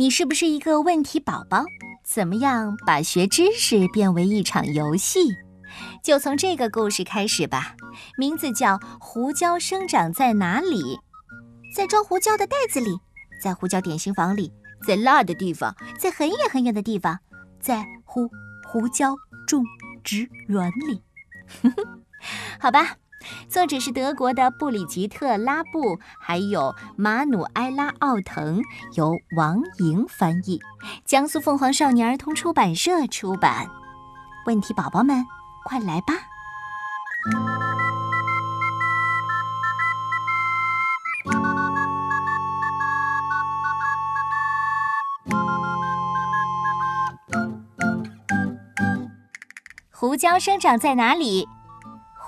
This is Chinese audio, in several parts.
你是不是一个问题宝宝？怎么样把学知识变为一场游戏？就从这个故事开始吧。名字叫《胡椒生长在哪里》？在装胡椒的袋子里，在胡椒点心房里，在辣的地方，在很远很远的地方，在胡胡椒种植园里。好吧。作者是德国的布里吉特·拉布，还有马努埃拉·奥腾，由王莹翻译，江苏凤凰少年儿童出版社出版。问题宝宝们，快来吧！胡椒生长在哪里？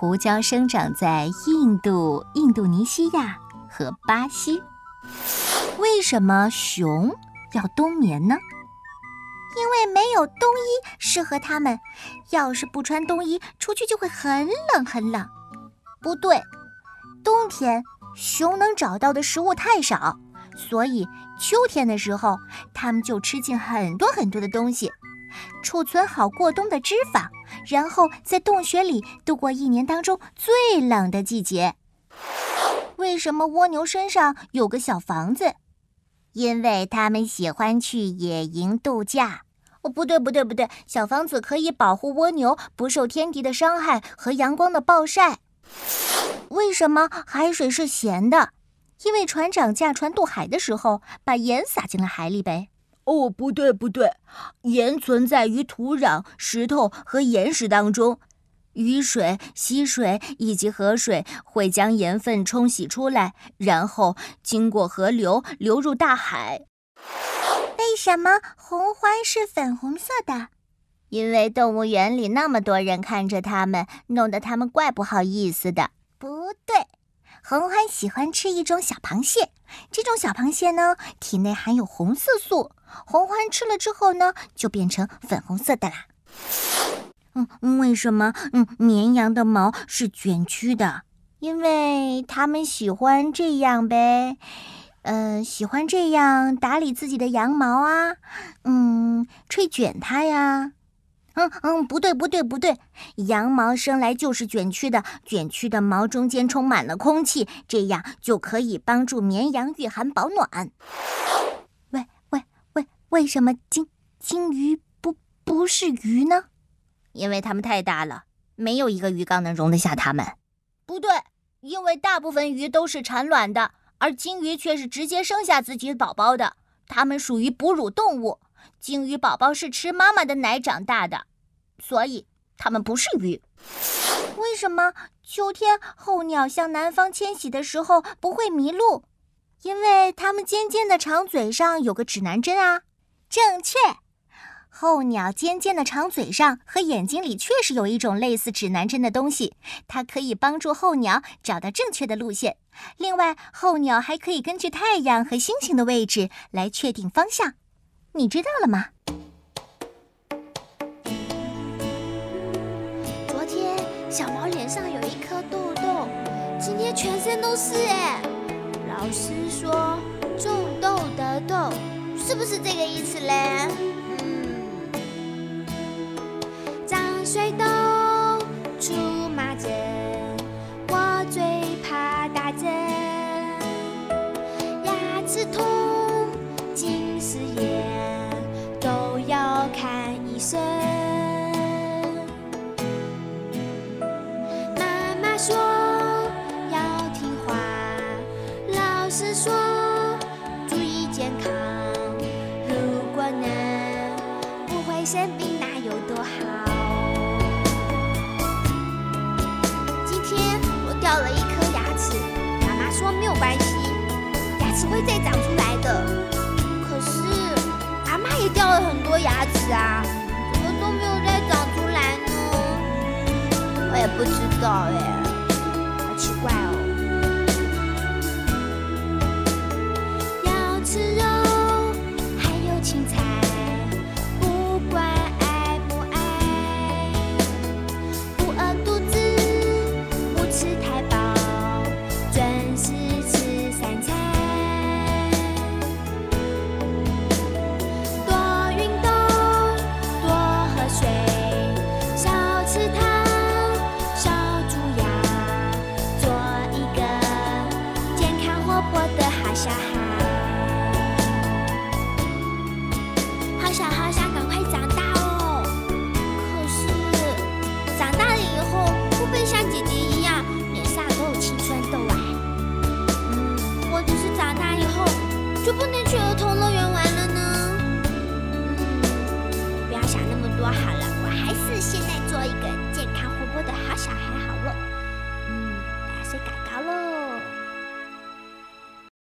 胡椒生长在印度、印度尼西亚和巴西。为什么熊要冬眠呢？因为没有冬衣适合它们。要是不穿冬衣，出去就会很冷很冷。不对，冬天熊能找到的食物太少，所以秋天的时候，它们就吃进很多很多的东西。储存好过冬的脂肪，然后在洞穴里度过一年当中最冷的季节。为什么蜗牛身上有个小房子？因为它们喜欢去野营度假。哦，不对，不对，不对，小房子可以保护蜗牛不受天敌的伤害和阳光的暴晒。为什么海水是咸的？因为船长驾船渡海的时候把盐撒进了海里呗。哦，不对不对，盐存在于土壤、石头和岩石当中，雨水、溪水以及河水会将盐分冲洗出来，然后经过河流流入大海。为什么红欢是粉红色的？因为动物园里那么多人看着它们，弄得它们怪不好意思的。不对。红欢喜欢吃一种小螃蟹，这种小螃蟹呢，体内含有红色素。红欢吃了之后呢，就变成粉红色的啦。嗯，为什么？嗯，绵羊的毛是卷曲的，因为它们喜欢这样呗。嗯，喜欢这样打理自己的羊毛啊，嗯，吹卷它呀。嗯嗯，不对不对不对，羊毛生来就是卷曲的，卷曲的毛中间充满了空气，这样就可以帮助绵羊御寒保暖。喂喂喂，为什么金金鱼不不是鱼呢？因为它们太大了，没有一个鱼缸能容得下它们。不对，因为大部分鱼都是产卵的，而金鱼却是直接生下自己宝宝的，它们属于哺乳动物。鲸鱼宝宝是吃妈妈的奶长大的，所以它们不是鱼。为什么秋天候鸟向南方迁徙的时候不会迷路？因为它们尖尖的长嘴上有个指南针啊！正确，候鸟尖尖的长嘴上和眼睛里确实有一种类似指南针的东西，它可以帮助候鸟找到正确的路线。另外，候鸟还可以根据太阳和星星的位置来确定方向。你知道了吗？昨天小毛脸上有一颗痘痘，今天全身都是哎。老师说种痘得痘，是不是这个意思嘞？嗯，长水痘出麻疹，我最怕打针，牙齿痛。生病，那有多好？今天我掉了一颗牙齿，妈妈说没有关系，牙齿会再长出来的。可是阿妈也掉了很多牙齿啊。怎么都没有再长出来呢我也不知道哎，想那么多好了我还是现在做一个健康活泼的好小孩。